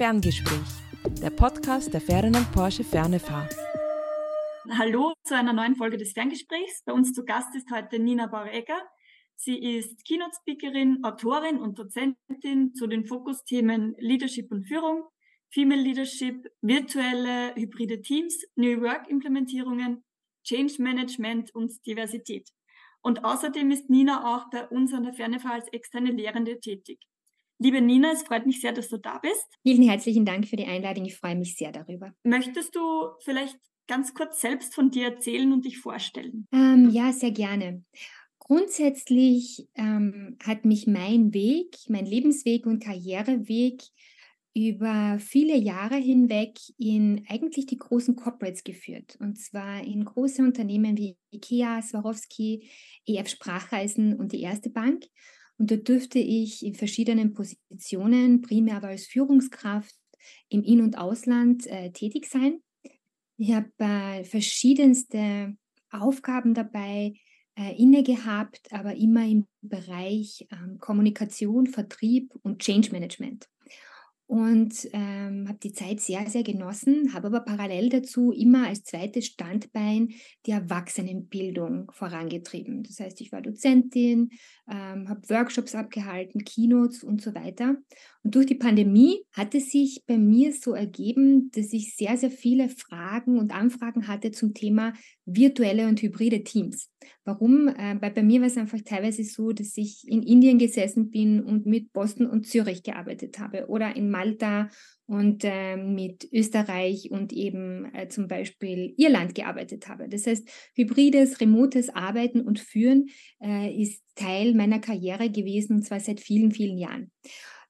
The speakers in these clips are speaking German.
Ferngespräch, der Podcast der Ferdinand Porsche Fernefahr. Hallo zu einer neuen Folge des Ferngesprächs. Bei uns zu Gast ist heute Nina Bauregger. Sie ist Keynote-Speakerin, Autorin und Dozentin zu den Fokusthemen Leadership und Führung, Female Leadership, virtuelle hybride Teams, New Work-Implementierungen, Change Management und Diversität. Und außerdem ist Nina auch bei uns an der Fernefahr als externe Lehrende tätig. Liebe Nina, es freut mich sehr, dass du da bist. Vielen herzlichen Dank für die Einladung. Ich freue mich sehr darüber. Möchtest du vielleicht ganz kurz selbst von dir erzählen und dich vorstellen? Ähm, ja, sehr gerne. Grundsätzlich ähm, hat mich mein Weg, mein Lebensweg und Karriereweg über viele Jahre hinweg in eigentlich die großen Corporates geführt. Und zwar in große Unternehmen wie IKEA, Swarovski, EF Sprachreisen und die Erste Bank. Und da dürfte ich in verschiedenen Positionen, primär aber als Führungskraft im In- und Ausland äh, tätig sein. Ich habe äh, verschiedenste Aufgaben dabei äh, inne gehabt, aber immer im Bereich ähm, Kommunikation, Vertrieb und Change Management und ähm, habe die Zeit sehr, sehr genossen, habe aber parallel dazu immer als zweites Standbein die Erwachsenenbildung vorangetrieben. Das heißt, ich war Dozentin, ähm, habe Workshops abgehalten, Keynotes und so weiter. Und durch die Pandemie hat es sich bei mir so ergeben, dass ich sehr, sehr viele Fragen und Anfragen hatte zum Thema virtuelle und hybride Teams. Warum? Äh, weil bei mir war es einfach teilweise so, dass ich in Indien gesessen bin und mit Boston und Zürich gearbeitet habe oder in Malta und äh, mit Österreich und eben äh, zum Beispiel Irland gearbeitet habe. Das heißt, hybrides, remotes Arbeiten und Führen äh, ist Teil meiner Karriere gewesen und zwar seit vielen, vielen Jahren.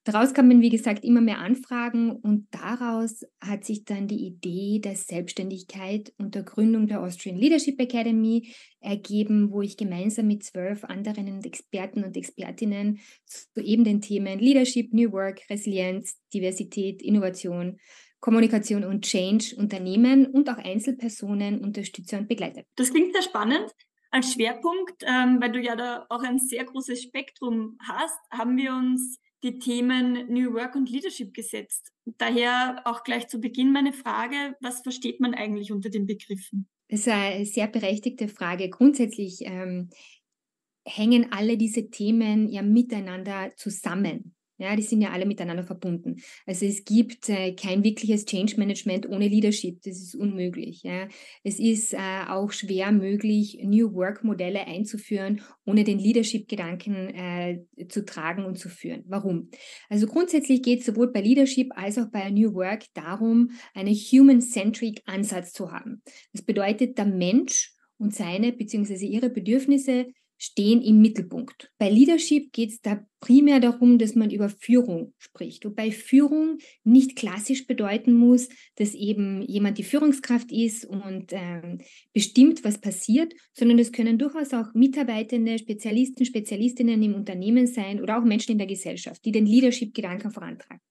Daraus kamen, wie gesagt, immer mehr Anfragen und daraus hat sich dann die Idee der Selbstständigkeit und der Gründung der Austrian Leadership Academy ergeben, wo ich gemeinsam mit zwölf anderen Experten und Expertinnen zu eben den Themen Leadership, New Work, Resilienz, Diversität, Innovation, Kommunikation und Change Unternehmen und auch Einzelpersonen unterstütze und begleite. Das klingt sehr spannend. Als Schwerpunkt, ähm, weil du ja da auch ein sehr großes Spektrum hast, haben wir uns die Themen New Work und Leadership gesetzt. Daher auch gleich zu Beginn meine Frage, was versteht man eigentlich unter den Begriffen? Das ist eine sehr berechtigte Frage. Grundsätzlich ähm, hängen alle diese Themen ja miteinander zusammen. Ja, die sind ja alle miteinander verbunden. Also es gibt äh, kein wirkliches Change Management ohne Leadership. Das ist unmöglich. Ja. Es ist äh, auch schwer möglich, New Work Modelle einzuführen, ohne den Leadership-Gedanken äh, zu tragen und zu führen. Warum? Also grundsätzlich geht es sowohl bei Leadership als auch bei New Work darum, einen human-centric Ansatz zu haben. Das bedeutet, der Mensch und seine bzw. ihre Bedürfnisse stehen im Mittelpunkt. Bei Leadership geht es da primär darum, dass man über Führung spricht. Wobei Führung nicht klassisch bedeuten muss, dass eben jemand die Führungskraft ist und ähm, bestimmt, was passiert, sondern es können durchaus auch Mitarbeitende, Spezialisten, Spezialistinnen im Unternehmen sein oder auch Menschen in der Gesellschaft, die den Leadership-Gedanken vorantragen.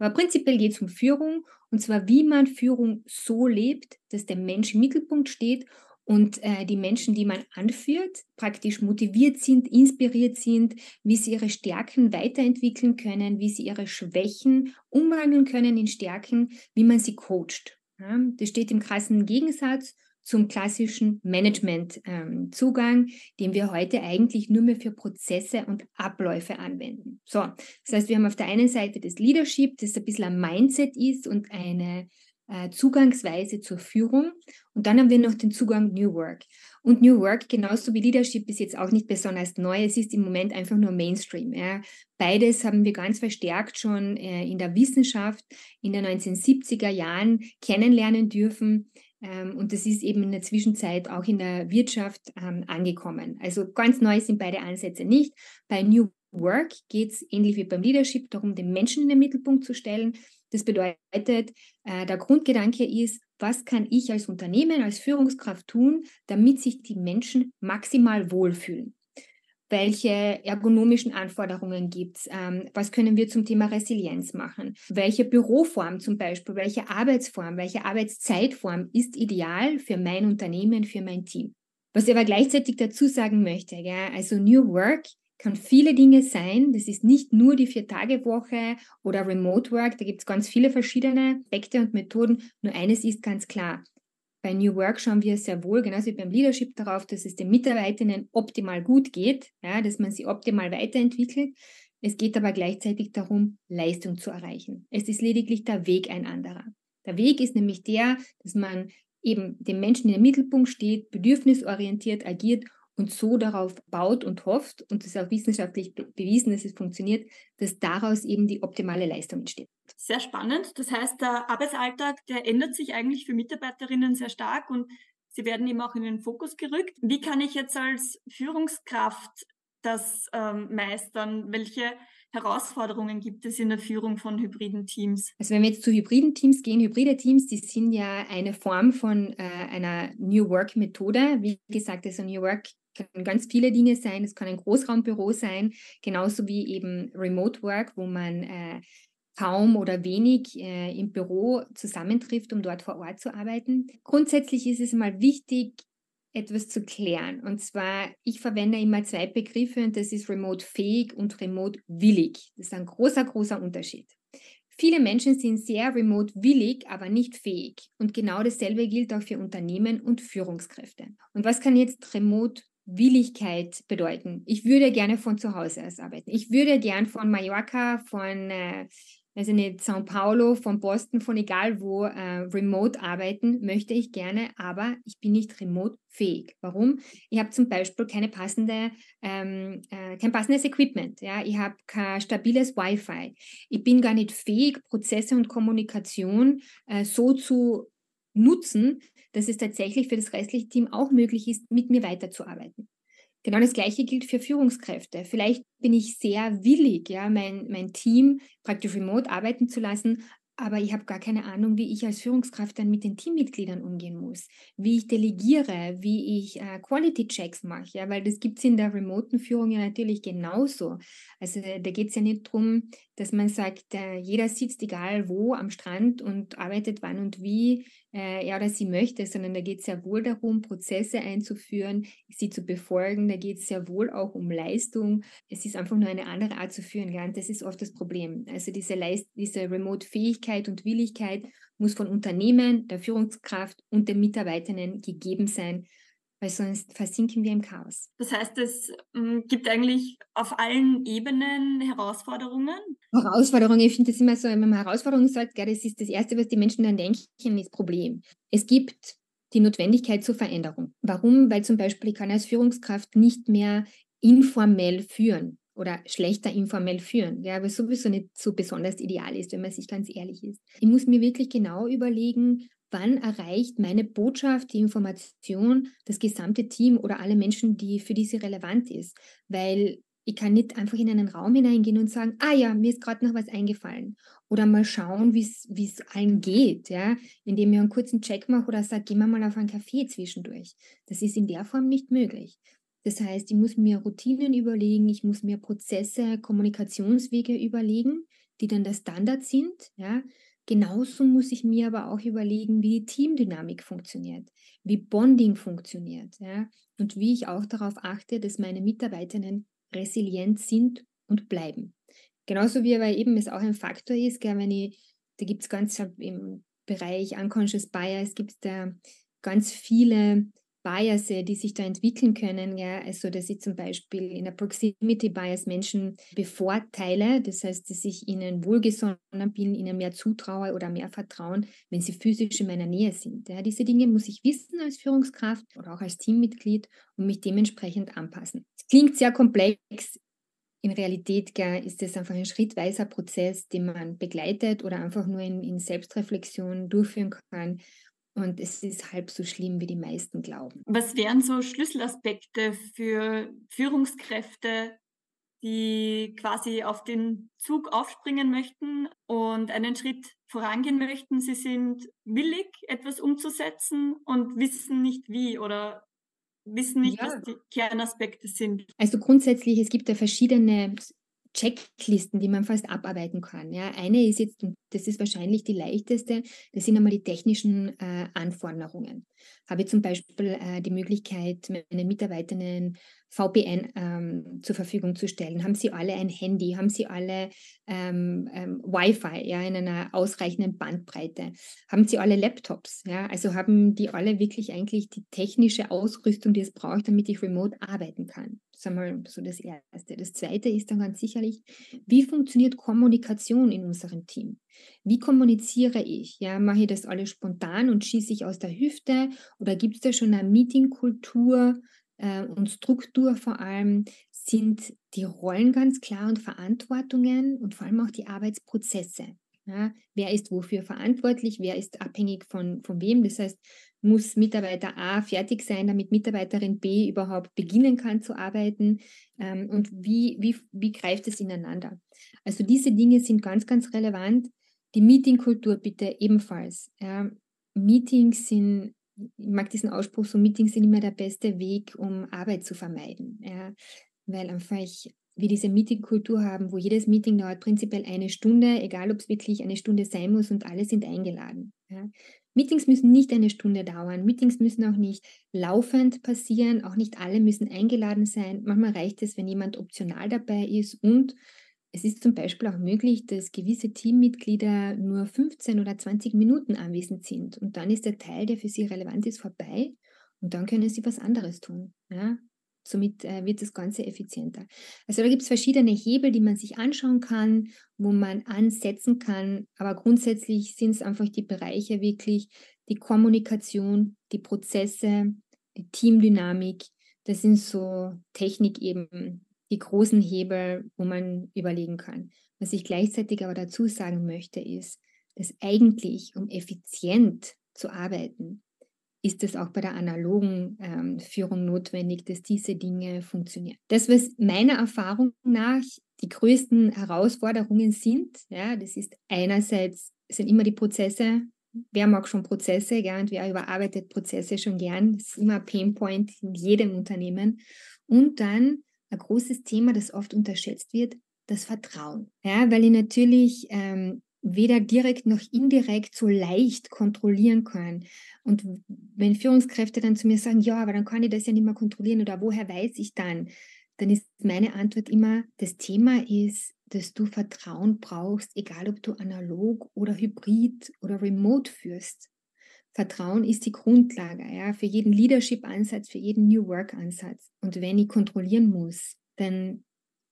Aber prinzipiell geht es um Führung und zwar, wie man Führung so lebt, dass der Mensch im Mittelpunkt steht und äh, die Menschen, die man anführt, praktisch motiviert sind, inspiriert sind, wie sie ihre Stärken weiterentwickeln können, wie sie ihre Schwächen umwandeln können in Stärken, wie man sie coacht. Ja, das steht im krassen Gegensatz zum klassischen Management-Zugang, ähm, den wir heute eigentlich nur mehr für Prozesse und Abläufe anwenden. So, das heißt, wir haben auf der einen Seite das Leadership, das ein bisschen ein Mindset ist und eine äh, Zugangsweise zur Führung. Und dann haben wir noch den Zugang New Work. Und New Work, genauso wie Leadership, ist jetzt auch nicht besonders neu. Es ist im Moment einfach nur Mainstream. Ja. Beides haben wir ganz verstärkt schon äh, in der Wissenschaft in den 1970er Jahren kennenlernen dürfen. Ähm, und das ist eben in der Zwischenzeit auch in der Wirtschaft ähm, angekommen. Also ganz neu sind beide Ansätze nicht. Bei New Work geht es ähnlich wie beim Leadership darum, den Menschen in den Mittelpunkt zu stellen. Das bedeutet, äh, der Grundgedanke ist, was kann ich als Unternehmen, als Führungskraft tun, damit sich die Menschen maximal wohlfühlen? Welche ergonomischen Anforderungen gibt es? Ähm, was können wir zum Thema Resilienz machen? Welche Büroform zum Beispiel, welche Arbeitsform, welche Arbeitszeitform ist ideal für mein Unternehmen, für mein Team? Was ich aber gleichzeitig dazu sagen möchte, ja, also New Work kann viele Dinge sein. Das ist nicht nur die Vier-Tage-Woche oder Remote Work. Da gibt es ganz viele verschiedene Aspekte und Methoden. Nur eines ist ganz klar. Bei New Work schauen wir sehr wohl, genauso wie beim Leadership, darauf, dass es den Mitarbeitenden optimal gut geht, ja, dass man sie optimal weiterentwickelt. Es geht aber gleichzeitig darum, Leistung zu erreichen. Es ist lediglich der Weg ein anderer. Der Weg ist nämlich der, dass man eben dem Menschen in den Mittelpunkt steht, bedürfnisorientiert agiert und so darauf baut und hofft, und es ist auch wissenschaftlich be bewiesen, dass es funktioniert, dass daraus eben die optimale Leistung entsteht. Sehr spannend. Das heißt, der Arbeitsalltag, der ändert sich eigentlich für Mitarbeiterinnen sehr stark und sie werden eben auch in den Fokus gerückt. Wie kann ich jetzt als Führungskraft das ähm, meistern? Welche Herausforderungen gibt es in der Führung von hybriden Teams? Also wenn wir jetzt zu hybriden Teams gehen, hybride Teams, die sind ja eine Form von äh, einer New Work Methode. Wie gesagt, also New Work können ganz viele Dinge sein. Es kann ein Großraumbüro sein, genauso wie eben Remote Work, wo man äh, kaum oder wenig äh, im Büro zusammentrifft, um dort vor Ort zu arbeiten. Grundsätzlich ist es mal wichtig, etwas zu klären. Und zwar, ich verwende immer zwei Begriffe und das ist remote fähig und remote willig. Das ist ein großer, großer Unterschied. Viele Menschen sind sehr remote willig, aber nicht fähig. Und genau dasselbe gilt auch für Unternehmen und Führungskräfte. Und was kann jetzt remote Willigkeit bedeuten? Ich würde gerne von zu Hause aus arbeiten. Ich würde gern von Mallorca, von äh, also nicht São Paulo, von Boston, von egal wo, äh, remote arbeiten möchte ich gerne, aber ich bin nicht remote fähig. Warum? Ich habe zum Beispiel keine passende, ähm, äh, kein passendes Equipment. Ja? Ich habe kein stabiles Wi-Fi. Ich bin gar nicht fähig, Prozesse und Kommunikation äh, so zu nutzen, dass es tatsächlich für das restliche Team auch möglich ist, mit mir weiterzuarbeiten. Genau das Gleiche gilt für Führungskräfte. Vielleicht bin ich sehr willig, ja, mein, mein Team praktisch remote arbeiten zu lassen, aber ich habe gar keine Ahnung, wie ich als Führungskraft dann mit den Teammitgliedern umgehen muss, wie ich delegiere, wie ich äh, Quality-Checks mache, ja, weil das gibt es in der remoten Führung ja natürlich genauso. Also da geht es ja nicht darum, dass man sagt, äh, jeder sitzt egal wo am Strand und arbeitet wann und wie äh, er oder sie möchte, sondern da geht es ja wohl darum, Prozesse einzuführen, sie zu befolgen. Da geht es ja wohl auch um Leistung. Es ist einfach nur eine andere Art zu führen. Ja? Und das ist oft das Problem. Also diese, Leist diese Remote-Fähigkeit und Willigkeit muss von Unternehmen, der Führungskraft und den Mitarbeitenden gegeben sein weil sonst versinken wir im Chaos. Das heißt, es ähm, gibt eigentlich auf allen Ebenen Herausforderungen? Herausforderungen, ich finde das immer so, wenn man Herausforderungen sagt, gell, das ist das Erste, was die Menschen dann denken, ist Problem. Es gibt die Notwendigkeit zur Veränderung. Warum? Weil zum Beispiel ich kann als Führungskraft nicht mehr informell führen oder schlechter informell führen, ja, weil sowieso nicht so besonders ideal ist, wenn man sich ganz ehrlich ist. Ich muss mir wirklich genau überlegen, wann erreicht meine Botschaft, die Information, das gesamte Team oder alle Menschen, die für diese relevant ist. Weil ich kann nicht einfach in einen Raum hineingehen und sagen, ah ja, mir ist gerade noch was eingefallen. Oder mal schauen, wie es allen geht, ja, indem ich einen kurzen Check mache oder sage, gehen wir mal auf einen Kaffee zwischendurch. Das ist in der Form nicht möglich. Das heißt, ich muss mir Routinen überlegen, ich muss mir Prozesse, Kommunikationswege überlegen, die dann der Standard sind, ja, Genauso muss ich mir aber auch überlegen, wie die Teamdynamik funktioniert, wie Bonding funktioniert ja, und wie ich auch darauf achte, dass meine Mitarbeiterinnen resilient sind und bleiben. Genauso wie aber eben es auch ein Faktor ist, gell, wenn ich, da gibt es ganz im Bereich Unconscious Bias, gibt es da ganz viele Bias, die sich da entwickeln können. Ja? Also, dass ich zum Beispiel in der Proximity Bias Menschen bevorteile, das heißt, dass ich ihnen wohlgesonnen bin, ihnen mehr zutraue oder mehr vertrauen, wenn sie physisch in meiner Nähe sind. Ja? Diese Dinge muss ich wissen als Führungskraft oder auch als Teammitglied und mich dementsprechend anpassen. Es klingt sehr komplex. In Realität gell, ist es einfach ein schrittweiser Prozess, den man begleitet oder einfach nur in, in Selbstreflexion durchführen kann und es ist halb so schlimm, wie die meisten glauben. Was wären so Schlüsselaspekte für Führungskräfte, die quasi auf den Zug aufspringen möchten und einen Schritt vorangehen möchten? Sie sind willig, etwas umzusetzen und wissen nicht wie oder wissen nicht, ja. was die Kernaspekte sind. Also grundsätzlich, es gibt ja verschiedene Checklisten, die man fast abarbeiten kann. Ja, eine ist jetzt, und das ist wahrscheinlich die leichteste, das sind einmal die technischen äh, Anforderungen. Habe ich zum Beispiel äh, die Möglichkeit, meinen Mitarbeitenden VPN ähm, zur Verfügung zu stellen? Haben sie alle ein Handy? Haben sie alle ähm, ähm, Wi-Fi ja, in einer ausreichenden Bandbreite? Haben sie alle Laptops? Ja? Also haben die alle wirklich eigentlich die technische Ausrüstung, die es braucht, damit ich remote arbeiten kann? Das ist einmal so das Erste. Das Zweite ist dann ganz sicherlich, wie funktioniert Kommunikation in unserem Team? Wie kommuniziere ich? Ja, mache ich das alles spontan und schieße ich aus der Hüfte? Oder gibt es da schon eine Meetingkultur äh, und Struktur vor allem? Sind die Rollen ganz klar und Verantwortungen und vor allem auch die Arbeitsprozesse? Ja, wer ist wofür verantwortlich? Wer ist abhängig von, von wem? Das heißt, muss Mitarbeiter A fertig sein, damit Mitarbeiterin B überhaupt beginnen kann zu arbeiten? Ähm, und wie, wie, wie greift es ineinander? Also diese Dinge sind ganz, ganz relevant. Die Meetingkultur bitte ebenfalls. Ja, Meetings sind, ich mag diesen Ausspruch, so Meetings sind immer der beste Weg, um Arbeit zu vermeiden. Ja, weil einfach wir diese Meetingkultur haben, wo jedes Meeting dauert prinzipiell eine Stunde, egal ob es wirklich eine Stunde sein muss und alle sind eingeladen. Ja. Meetings müssen nicht eine Stunde dauern. Meetings müssen auch nicht laufend passieren. Auch nicht alle müssen eingeladen sein. Manchmal reicht es, wenn jemand optional dabei ist. Und es ist zum Beispiel auch möglich, dass gewisse Teammitglieder nur 15 oder 20 Minuten anwesend sind. Und dann ist der Teil, der für sie relevant ist, vorbei. Und dann können sie was anderes tun. Ja? Somit äh, wird das Ganze effizienter. Also da gibt es verschiedene Hebel, die man sich anschauen kann, wo man ansetzen kann. Aber grundsätzlich sind es einfach die Bereiche wirklich, die Kommunikation, die Prozesse, die Teamdynamik. Das sind so Technik eben, die großen Hebel, wo man überlegen kann. Was ich gleichzeitig aber dazu sagen möchte, ist, dass eigentlich, um effizient zu arbeiten, ist es auch bei der analogen ähm, Führung notwendig, dass diese Dinge funktionieren. Das, was meiner Erfahrung nach die größten Herausforderungen sind, ja, das ist einerseits sind immer die Prozesse. Wer mag schon Prozesse, ja, und wer überarbeitet Prozesse schon gern? Das ist immer ein Painpoint in jedem Unternehmen. Und dann ein großes Thema, das oft unterschätzt wird, das Vertrauen. Ja, weil ich natürlich ähm, weder direkt noch indirekt so leicht kontrollieren kann. Und wenn Führungskräfte dann zu mir sagen, ja, aber dann kann ich das ja nicht mehr kontrollieren oder woher weiß ich dann, dann ist meine Antwort immer, das Thema ist, dass du Vertrauen brauchst, egal ob du analog oder hybrid oder remote führst. Vertrauen ist die Grundlage ja, für jeden Leadership-Ansatz, für jeden New Work-Ansatz. Und wenn ich kontrollieren muss, dann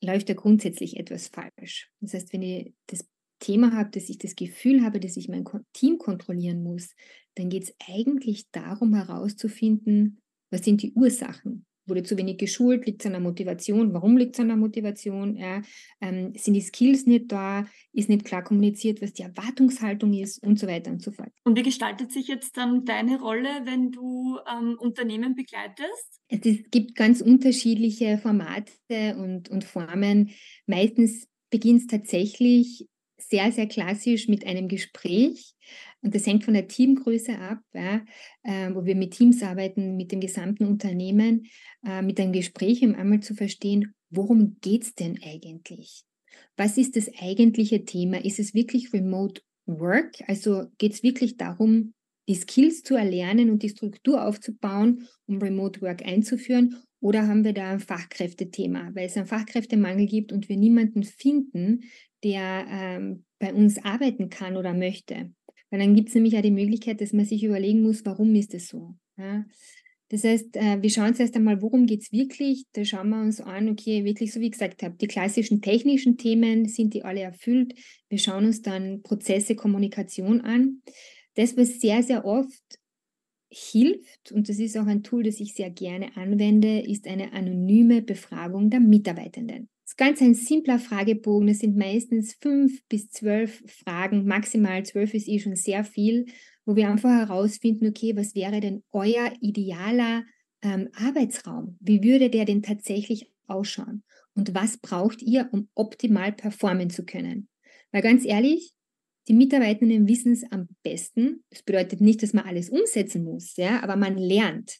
läuft da grundsätzlich etwas falsch. Das heißt, wenn ich das Thema habe, dass ich das Gefühl habe, dass ich mein Team kontrollieren muss, dann geht es eigentlich darum herauszufinden, was sind die Ursachen. Wurde zu wenig geschult? Liegt es an der Motivation? Warum liegt es an der Motivation? Ja, ähm, sind die Skills nicht da? Ist nicht klar kommuniziert, was die Erwartungshaltung ist und so weiter und so fort. Und wie gestaltet sich jetzt dann deine Rolle, wenn du ähm, Unternehmen begleitest? Es gibt ganz unterschiedliche Formate und, und Formen. Meistens beginnt es tatsächlich sehr, sehr klassisch mit einem Gespräch. Und das hängt von der Teamgröße ab, ja, äh, wo wir mit Teams arbeiten, mit dem gesamten Unternehmen, äh, mit einem Gespräch, um einmal zu verstehen, worum geht es denn eigentlich? Was ist das eigentliche Thema? Ist es wirklich Remote Work? Also geht es wirklich darum, die Skills zu erlernen und die Struktur aufzubauen, um Remote Work einzuführen? Oder haben wir da ein Fachkräftethema, weil es einen Fachkräftemangel gibt und wir niemanden finden, der ähm, bei uns arbeiten kann oder möchte. Weil dann gibt es nämlich auch die Möglichkeit, dass man sich überlegen muss, warum ist es so. Ja? Das heißt, äh, wir schauen uns erst einmal, worum geht es wirklich. Da schauen wir uns an, okay, wirklich, so wie ich gesagt habe, die klassischen technischen Themen, sind die alle erfüllt? Wir schauen uns dann Prozesse, Kommunikation an. Das, was sehr, sehr oft hilft, und das ist auch ein Tool, das ich sehr gerne anwende, ist eine anonyme Befragung der Mitarbeitenden. Das ist ganz ein simpler Fragebogen. Das sind meistens fünf bis zwölf Fragen. Maximal zwölf ist eh schon sehr viel, wo wir einfach herausfinden, okay, was wäre denn euer idealer ähm, Arbeitsraum? Wie würde der denn tatsächlich ausschauen? Und was braucht ihr, um optimal performen zu können? Weil ganz ehrlich, die Mitarbeitenden wissen es am besten. Das bedeutet nicht, dass man alles umsetzen muss, ja, aber man lernt.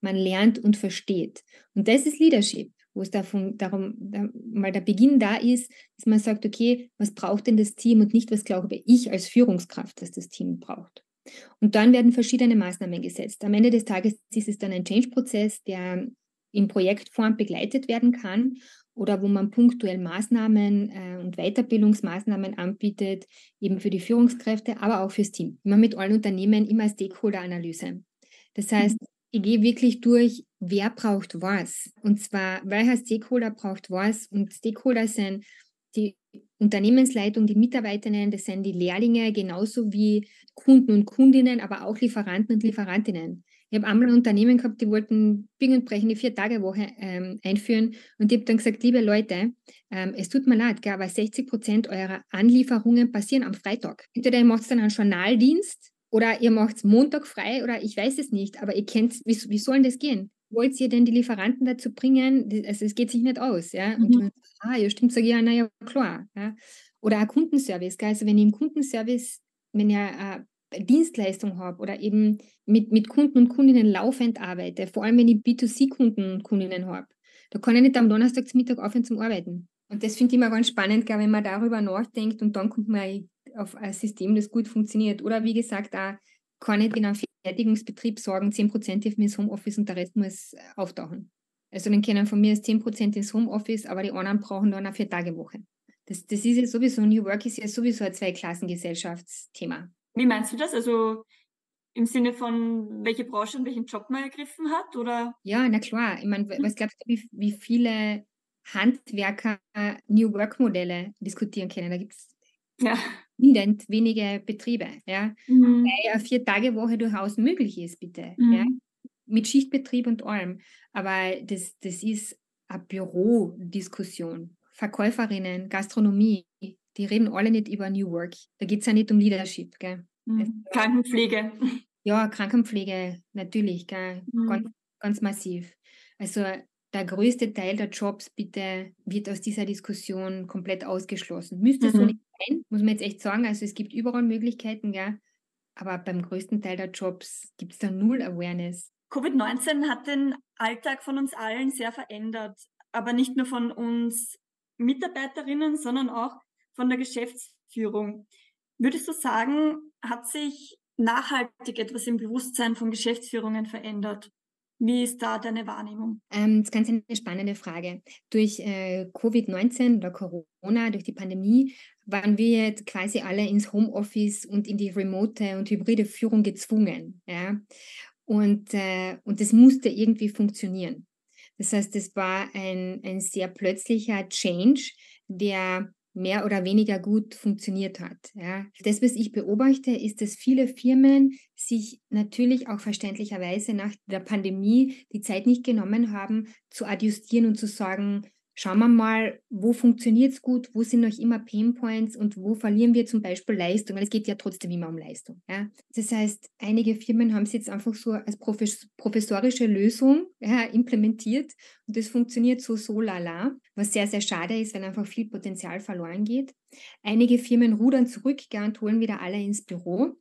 Man lernt und versteht. Und das ist Leadership. wo es davon, darum da, mal der Beginn da ist, dass man sagt, okay, was braucht denn das Team und nicht, was glaube ich als Führungskraft, dass das Team braucht. Und dann werden verschiedene Maßnahmen gesetzt. Am Ende des Tages ist es dann ein Change-Prozess, der in Projektform begleitet werden kann oder wo man punktuell Maßnahmen äh, und Weiterbildungsmaßnahmen anbietet, eben für die Führungskräfte, aber auch fürs Team. Immer mit allen Unternehmen, immer Stakeholder-Analyse. Das heißt, mhm. ich gehe wirklich durch, wer braucht was. Und zwar, welcher Stakeholder braucht was. Und Stakeholder sind die Unternehmensleitung, die Mitarbeiterinnen, das sind die Lehrlinge, genauso wie Kunden und Kundinnen, aber auch Lieferanten und Lieferantinnen. Ich habe einmal ein Unternehmen gehabt, die wollten Bing und Brechen die Vier-Tage-Woche ähm, einführen. Und ich habe dann gesagt, liebe Leute, ähm, es tut mir leid, gell, aber 60 Prozent eurer Anlieferungen passieren am Freitag. Entweder ihr macht dann einen Journaldienst oder ihr macht Montag frei oder ich weiß es nicht, aber ihr kennt, wie, wie soll das gehen? Wollt ihr denn die Lieferanten dazu bringen? Also es geht sich nicht aus, ja. Mhm. Und dann, ah, ja, stimmt, sage ich, ja, naja, klar. Ja. Oder ein Kundenservice, gell? Also wenn ich im Kundenservice, wenn ihr äh, Dienstleistung habe oder eben mit, mit Kunden und Kundinnen laufend arbeite, vor allem wenn ich B2C-Kunden und Kundinnen habe, da kann ich nicht am Donnerstagsmittag aufhören zum Arbeiten. Und das finde ich immer ganz spannend, wenn man darüber nachdenkt und dann kommt man auf ein System, das gut funktioniert. Oder wie gesagt, auch kann ich in einem Fertigungsbetrieb sagen, 10% dürfen ins Homeoffice und der Rest muss auftauchen. Also dann können von mir aus 10% ins Homeoffice, aber die anderen brauchen dann eine Vier-Tage-Woche. Das, das ist ja sowieso, New Work ist ja sowieso ein Zweiklassengesellschaftsthema. Wie meinst du das? Also im Sinne von, welche Branche und welchen Job man ergriffen hat? Oder? Ja, na klar. Ich meine, was glaubst du, wie, wie viele Handwerker New Work-Modelle diskutieren können? Da gibt es ja. wenige Betriebe. Ja? Mhm. Weil eine Vier-Tage-Woche durchaus möglich ist, bitte. Mhm. Ja? Mit Schichtbetrieb und allem. Aber das, das ist eine Bürodiskussion. Verkäuferinnen, Gastronomie, die reden alle nicht über New Work. Da geht es ja nicht um Leadership. Gell? Mhm. Krankenpflege. Ja, Krankenpflege, natürlich, gell? Mhm. Ganz, ganz massiv. Also der größte Teil der Jobs bitte wird aus dieser Diskussion komplett ausgeschlossen. Müsste mhm. so nicht sein, muss man jetzt echt sagen. Also es gibt überall Möglichkeiten, gell? aber beim größten Teil der Jobs gibt es da null Awareness. Covid-19 hat den Alltag von uns allen sehr verändert, aber nicht nur von uns Mitarbeiterinnen, sondern auch von der Geschäftsführung. Würdest du sagen, hat sich nachhaltig etwas im Bewusstsein von Geschäftsführungen verändert? Wie ist da deine Wahrnehmung? Ähm, das ist ganz eine spannende Frage. Durch äh, Covid-19 oder Corona, durch die Pandemie, waren wir jetzt quasi alle ins Homeoffice und in die remote und hybride Führung gezwungen. Ja? Und, äh, und das musste irgendwie funktionieren. Das heißt, es war ein, ein sehr plötzlicher Change, der mehr oder weniger gut funktioniert hat. Ja. Das, was ich beobachte, ist, dass viele Firmen sich natürlich auch verständlicherweise nach der Pandemie die Zeit nicht genommen haben, zu adjustieren und zu sagen, schauen wir mal, wo funktioniert es gut, wo sind noch immer Painpoints und wo verlieren wir zum Beispiel Leistung, weil es geht ja trotzdem immer um Leistung. Ja? Das heißt, einige Firmen haben es jetzt einfach so als professorische Lösung ja, implementiert und das funktioniert so so lala, was sehr, sehr schade ist, weil einfach viel Potenzial verloren geht. Einige Firmen rudern zurück und holen wieder alle ins Büro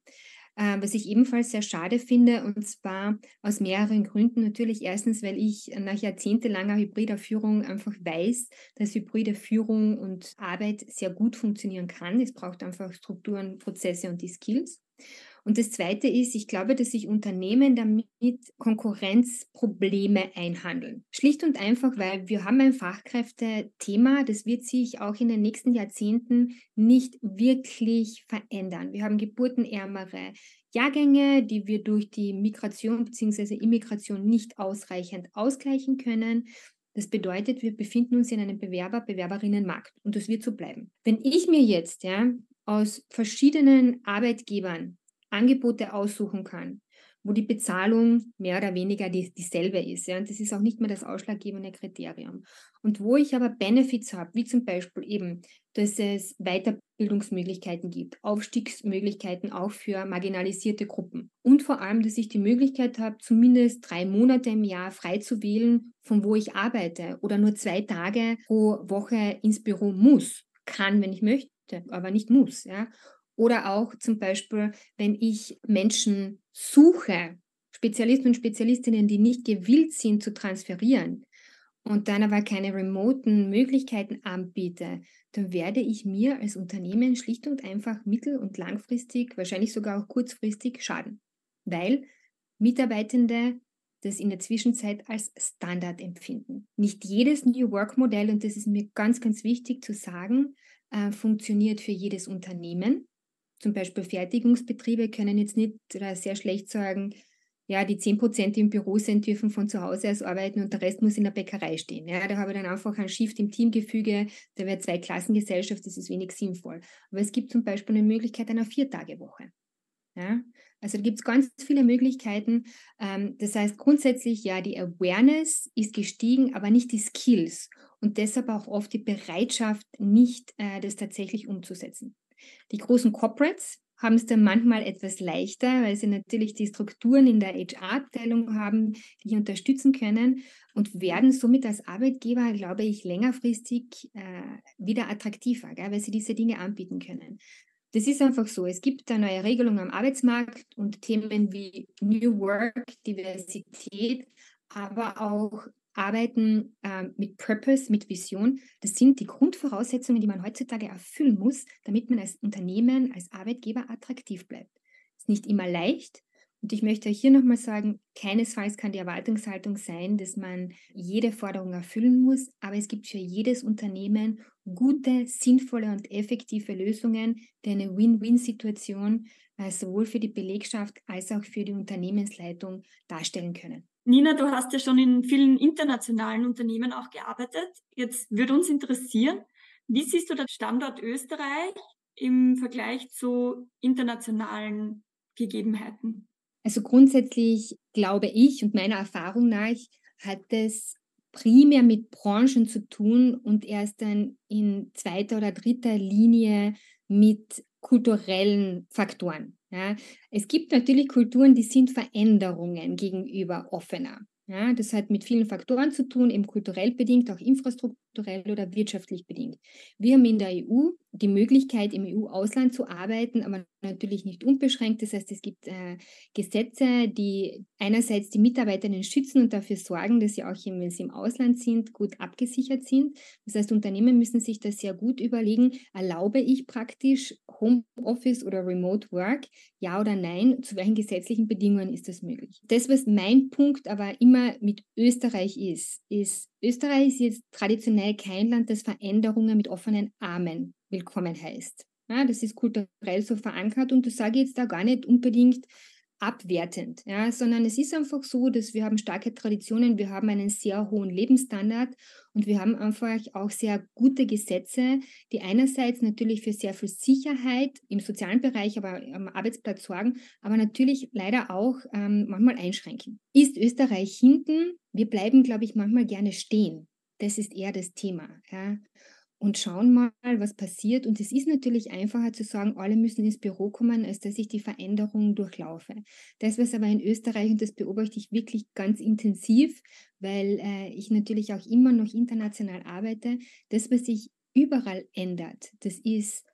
äh, was ich ebenfalls sehr schade finde, und zwar aus mehreren Gründen. Natürlich erstens, weil ich nach jahrzehntelanger hybrider Führung einfach weiß, dass hybride Führung und Arbeit sehr gut funktionieren kann. Es braucht einfach Strukturen, Prozesse und die Skills. Und das Zweite ist, ich glaube, dass sich Unternehmen damit Konkurrenzprobleme einhandeln. Schlicht und einfach, weil wir haben ein Fachkräftethema, das wird sich auch in den nächsten Jahrzehnten nicht wirklich verändern. Wir haben geburtenärmere Jahrgänge, die wir durch die Migration bzw. Immigration nicht ausreichend ausgleichen können. Das bedeutet, wir befinden uns in einem Bewerber-Bewerberinnenmarkt und das wird so bleiben. Wenn ich mir jetzt ja, aus verschiedenen Arbeitgebern Angebote aussuchen kann, wo die Bezahlung mehr oder weniger die, dieselbe ist. Ja? Und das ist auch nicht mehr das ausschlaggebende Kriterium. Und wo ich aber Benefits habe, wie zum Beispiel eben, dass es Weiterbildungsmöglichkeiten gibt, Aufstiegsmöglichkeiten auch für marginalisierte Gruppen. Und vor allem, dass ich die Möglichkeit habe, zumindest drei Monate im Jahr frei zu wählen, von wo ich arbeite oder nur zwei Tage pro Woche ins Büro muss. Kann, wenn ich möchte, aber nicht muss. Ja? Oder auch zum Beispiel, wenn ich Menschen suche, Spezialisten und Spezialistinnen, die nicht gewillt sind zu transferieren und dann aber keine remoten Möglichkeiten anbiete, dann werde ich mir als Unternehmen schlicht und einfach mittel- und langfristig, wahrscheinlich sogar auch kurzfristig schaden, weil Mitarbeitende das in der Zwischenzeit als Standard empfinden. Nicht jedes New Work Modell, und das ist mir ganz, ganz wichtig zu sagen, äh, funktioniert für jedes Unternehmen. Zum Beispiel Fertigungsbetriebe können jetzt nicht oder sehr schlecht sagen, ja, die 10 Prozent, die im Büro sind, dürfen von zu Hause aus arbeiten und der Rest muss in der Bäckerei stehen. Ja, da habe ich dann einfach ein Shift im Teamgefüge, da wäre zwei Klassengesellschaft, das ist wenig sinnvoll. Aber es gibt zum Beispiel eine Möglichkeit einer Viertagewoche. Ja, also da gibt es ganz viele Möglichkeiten. Ähm, das heißt grundsätzlich, ja, die Awareness ist gestiegen, aber nicht die Skills und deshalb auch oft die Bereitschaft, nicht äh, das tatsächlich umzusetzen. Die großen Corporates, haben es dann manchmal etwas leichter, weil sie natürlich die Strukturen in der HR-Abteilung haben, die unterstützen können und werden somit als Arbeitgeber, glaube ich, längerfristig äh, wieder attraktiver, gell, weil sie diese Dinge anbieten können. Das ist einfach so. Es gibt da neue Regelungen am Arbeitsmarkt und Themen wie New Work, Diversität, aber auch Arbeiten äh, mit Purpose, mit Vision, das sind die Grundvoraussetzungen, die man heutzutage erfüllen muss, damit man als Unternehmen, als Arbeitgeber attraktiv bleibt. Ist nicht immer leicht. Und ich möchte hier nochmal sagen, keinesfalls kann die Erwartungshaltung sein, dass man jede Forderung erfüllen muss, aber es gibt für jedes Unternehmen gute, sinnvolle und effektive Lösungen, die eine Win-Win-Situation äh, sowohl für die Belegschaft als auch für die Unternehmensleitung darstellen können. Nina, du hast ja schon in vielen internationalen Unternehmen auch gearbeitet. Jetzt würde uns interessieren, wie siehst du den Standort Österreich im Vergleich zu internationalen Gegebenheiten? Also grundsätzlich glaube ich und meiner Erfahrung nach hat es primär mit Branchen zu tun und erst dann in zweiter oder dritter Linie mit kulturellen Faktoren. Ja. Es gibt natürlich Kulturen, die sind Veränderungen gegenüber offener. Ja, das hat mit vielen Faktoren zu tun, eben kulturell bedingt, auch infrastrukturell oder wirtschaftlich bedingt. Wir haben in der EU die Möglichkeit, im EU-Ausland zu arbeiten, aber natürlich nicht unbeschränkt. Das heißt, es gibt äh, Gesetze, die einerseits die Mitarbeiterinnen schützen und dafür sorgen, dass sie auch, wenn sie im Ausland sind, gut abgesichert sind. Das heißt, Unternehmen müssen sich das sehr gut überlegen, erlaube ich praktisch Homeoffice oder Remote Work, ja oder nein, zu welchen gesetzlichen Bedingungen ist das möglich. Das, was mein Punkt aber immer mit Österreich ist, ist, Österreich ist jetzt traditionell kein Land, das Veränderungen mit offenen Armen willkommen heißt. Ja, das ist kulturell so verankert und das sage ich jetzt da gar nicht unbedingt abwertend, ja, sondern es ist einfach so, dass wir haben starke Traditionen, wir haben einen sehr hohen Lebensstandard und wir haben einfach auch sehr gute Gesetze, die einerseits natürlich für sehr viel Sicherheit im sozialen Bereich, aber am Arbeitsplatz sorgen, aber natürlich leider auch ähm, manchmal einschränken. Ist Österreich hinten? Wir bleiben, glaube ich, manchmal gerne stehen. Das ist eher das Thema. Ja und schauen mal, was passiert. Und es ist natürlich einfacher zu sagen, alle müssen ins Büro kommen, als dass ich die Veränderung durchlaufe. Das, was aber in Österreich, und das beobachte ich wirklich ganz intensiv, weil äh, ich natürlich auch immer noch international arbeite, das, was sich überall ändert, das ist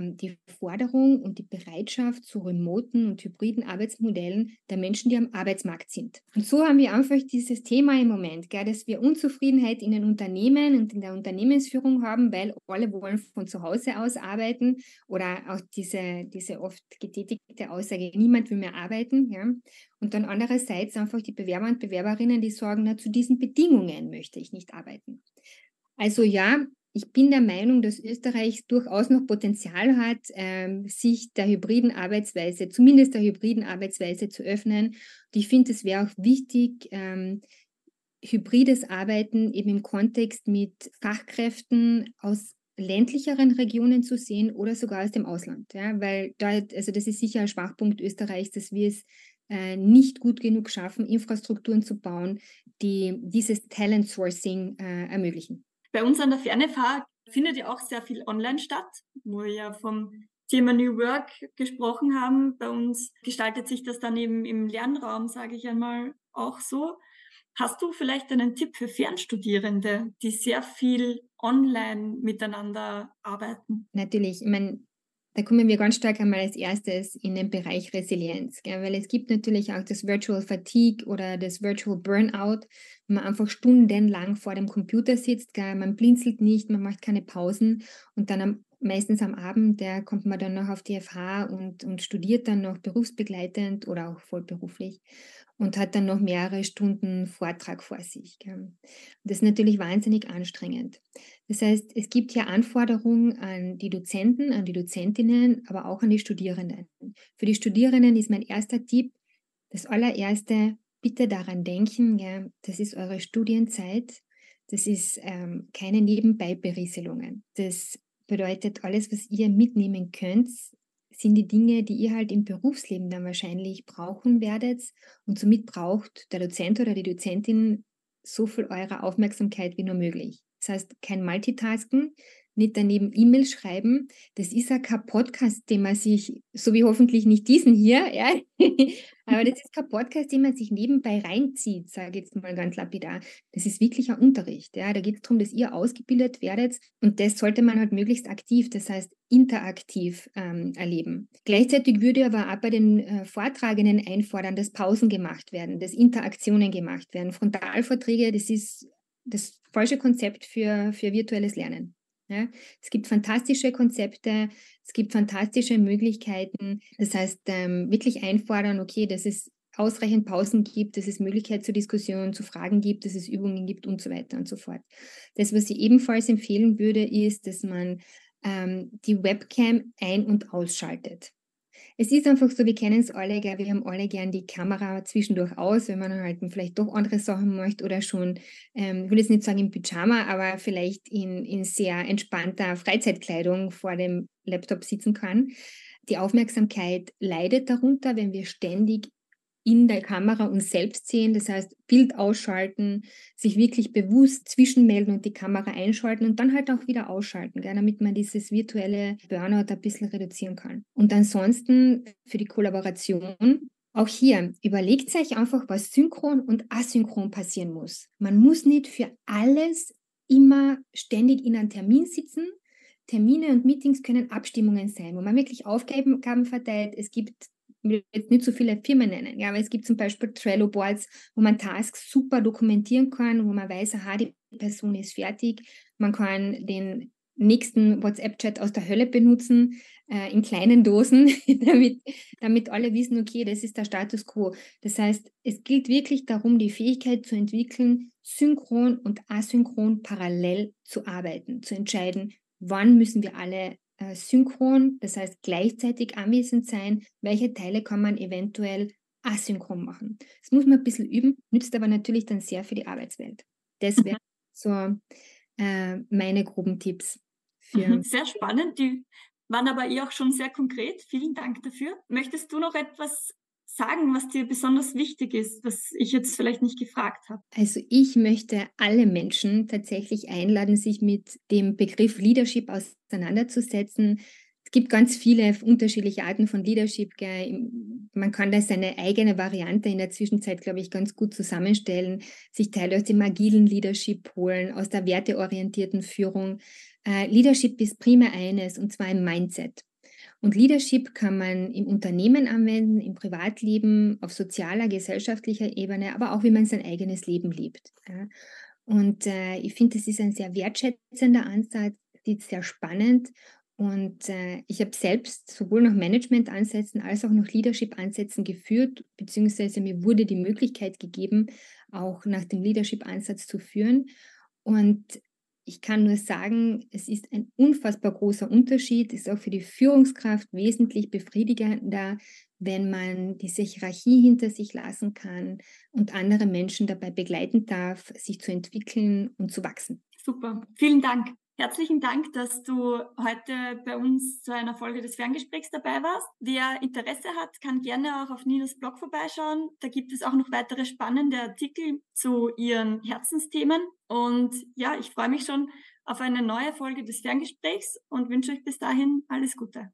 die Forderung und die Bereitschaft zu remoten und hybriden Arbeitsmodellen der Menschen, die am Arbeitsmarkt sind. Und so haben wir einfach dieses Thema im Moment, gell, dass wir Unzufriedenheit in den Unternehmen und in der Unternehmensführung haben, weil alle wollen von zu Hause aus arbeiten oder auch diese, diese oft getätigte Aussage, niemand will mehr arbeiten. Ja. Und dann andererseits einfach die Bewerber und Bewerberinnen, die sagen, na, zu diesen Bedingungen möchte ich nicht arbeiten. Also ja, ich bin der Meinung, dass Österreich durchaus noch Potenzial hat, ähm, sich der hybriden Arbeitsweise, zumindest der hybriden Arbeitsweise zu öffnen. Und ich finde, es wäre auch wichtig, ähm, hybrides Arbeiten eben im Kontext mit Fachkräften aus ländlicheren Regionen zu sehen oder sogar aus dem Ausland. Ja? Weil da, also das ist sicher ein Schwachpunkt Österreichs, dass wir es äh, nicht gut genug schaffen, Infrastrukturen zu bauen, die dieses Talent Sourcing äh, ermöglichen. Bei uns an der Fernefahrt findet ja auch sehr viel online statt, wo wir ja vom Thema New Work gesprochen haben. Bei uns gestaltet sich das dann eben im Lernraum, sage ich einmal, auch so. Hast du vielleicht einen Tipp für Fernstudierende, die sehr viel online miteinander arbeiten? Natürlich. Ich meine, Da kommen wir ganz stark einmal als erstes in den Bereich Resilienz, gell? weil es gibt natürlich auch das Virtual Fatigue oder das Virtual Burnout, wenn man einfach stundenlang vor dem Computer sitzt, gell? man blinzelt nicht, man macht keine Pausen und dann am, meistens am Abend der kommt man dann noch auf die FH und, und studiert dann noch berufsbegleitend oder auch vollberuflich und hat dann noch mehrere Stunden Vortrag vor sich. Das ist natürlich wahnsinnig anstrengend. Das heißt, es gibt hier Anforderungen an die Dozenten, an die Dozentinnen, aber auch an die Studierenden. Für die Studierenden ist mein erster Tipp, das allererste, bitte daran denken, ja, das ist eure Studienzeit, das ist ähm, keine Nebenbeiberieselungen. Das bedeutet, alles, was ihr mitnehmen könnt, sind die Dinge, die ihr halt im Berufsleben dann wahrscheinlich brauchen werdet. Und somit braucht der Dozent oder die Dozentin so viel eurer Aufmerksamkeit wie nur möglich. Das heißt, kein Multitasken, nicht daneben E-Mails schreiben. Das ist ja kein Podcast, den man sich, so wie hoffentlich nicht diesen hier, ja, aber das ist kein Podcast, den man sich nebenbei reinzieht, sage ich jetzt mal ganz lapidar. Das ist wirklich ein Unterricht. Ja. Da geht es darum, dass ihr ausgebildet werdet und das sollte man halt möglichst aktiv, das heißt interaktiv ähm, erleben. Gleichzeitig würde aber auch bei den äh, Vortragenden einfordern, dass Pausen gemacht werden, dass Interaktionen gemacht werden. Frontalvorträge, das ist das falsche Konzept für, für virtuelles Lernen. Ja, es gibt fantastische Konzepte, es gibt fantastische Möglichkeiten. Das heißt, ähm, wirklich einfordern, okay, dass es ausreichend Pausen gibt, dass es Möglichkeit zur Diskussion, zu Fragen gibt, dass es Übungen gibt und so weiter und so fort. Das, was ich ebenfalls empfehlen würde, ist, dass man ähm, die Webcam ein- und ausschaltet. Es ist einfach so, wir kennen es alle, gell? wir haben alle gern die Kamera zwischendurch aus, wenn man halt vielleicht doch andere Sachen möchte oder schon, ähm, ich will jetzt nicht sagen im Pyjama, aber vielleicht in, in sehr entspannter Freizeitkleidung vor dem Laptop sitzen kann. Die Aufmerksamkeit leidet darunter, wenn wir ständig in der Kamera uns selbst sehen, das heißt Bild ausschalten, sich wirklich bewusst zwischenmelden und die Kamera einschalten und dann halt auch wieder ausschalten, gell, damit man dieses virtuelle Burnout ein bisschen reduzieren kann. Und ansonsten für die Kollaboration, auch hier, überlegt euch einfach, was synchron und asynchron passieren muss. Man muss nicht für alles immer ständig in einem Termin sitzen. Termine und Meetings können Abstimmungen sein, wo man wirklich Aufgaben verteilt. Es gibt will jetzt nicht so viele Firmen nennen, ja, aber es gibt zum Beispiel Trello-Boards, wo man Tasks super dokumentieren kann, wo man weiß, aha, die Person ist fertig. Man kann den nächsten WhatsApp-Chat aus der Hölle benutzen, äh, in kleinen Dosen, damit, damit alle wissen, okay, das ist der Status quo. Das heißt, es gilt wirklich darum, die Fähigkeit zu entwickeln, synchron und asynchron parallel zu arbeiten, zu entscheiden, wann müssen wir alle äh, synchron, das heißt gleichzeitig anwesend sein, welche Teile kann man eventuell asynchron machen. Das muss man ein bisschen üben, nützt aber natürlich dann sehr für die Arbeitswelt. Das wären so äh, meine groben Tipps. Mhm, sehr spannend, die waren aber eh auch schon sehr konkret. Vielen Dank dafür. Möchtest du noch etwas sagen, was dir besonders wichtig ist, was ich jetzt vielleicht nicht gefragt habe? Also ich möchte alle Menschen tatsächlich einladen, sich mit dem Begriff Leadership auseinanderzusetzen. Es gibt ganz viele unterschiedliche Arten von Leadership. Man kann da seine eigene Variante in der Zwischenzeit, glaube ich, ganz gut zusammenstellen, sich Teile aus dem agilen Leadership holen, aus der werteorientierten Führung. Äh, Leadership ist primär eines, und zwar ein Mindset. Und Leadership kann man im Unternehmen anwenden, im Privatleben, auf sozialer, gesellschaftlicher Ebene, aber auch wie man sein eigenes Leben liebt. Ja. Und äh, ich finde, das ist ein sehr wertschätzender Ansatz, ist sehr spannend. Und äh, ich habe selbst sowohl noch Management-Ansätzen als auch noch Leadership-Ansätzen geführt, beziehungsweise mir wurde die Möglichkeit gegeben, auch nach dem Leadership-Ansatz zu führen. Und ich kann nur sagen, es ist ein unfassbar großer Unterschied, ist auch für die Führungskraft wesentlich befriedigender, wenn man diese Hierarchie hinter sich lassen kann und andere Menschen dabei begleiten darf, sich zu entwickeln und zu wachsen. Super, vielen Dank. Herzlichen Dank, dass du heute bei uns zu einer Folge des Ferngesprächs dabei warst. Wer Interesse hat, kann gerne auch auf Ninas Blog vorbeischauen. Da gibt es auch noch weitere spannende Artikel zu ihren Herzensthemen. Und ja, ich freue mich schon auf eine neue Folge des Ferngesprächs und wünsche euch bis dahin alles Gute.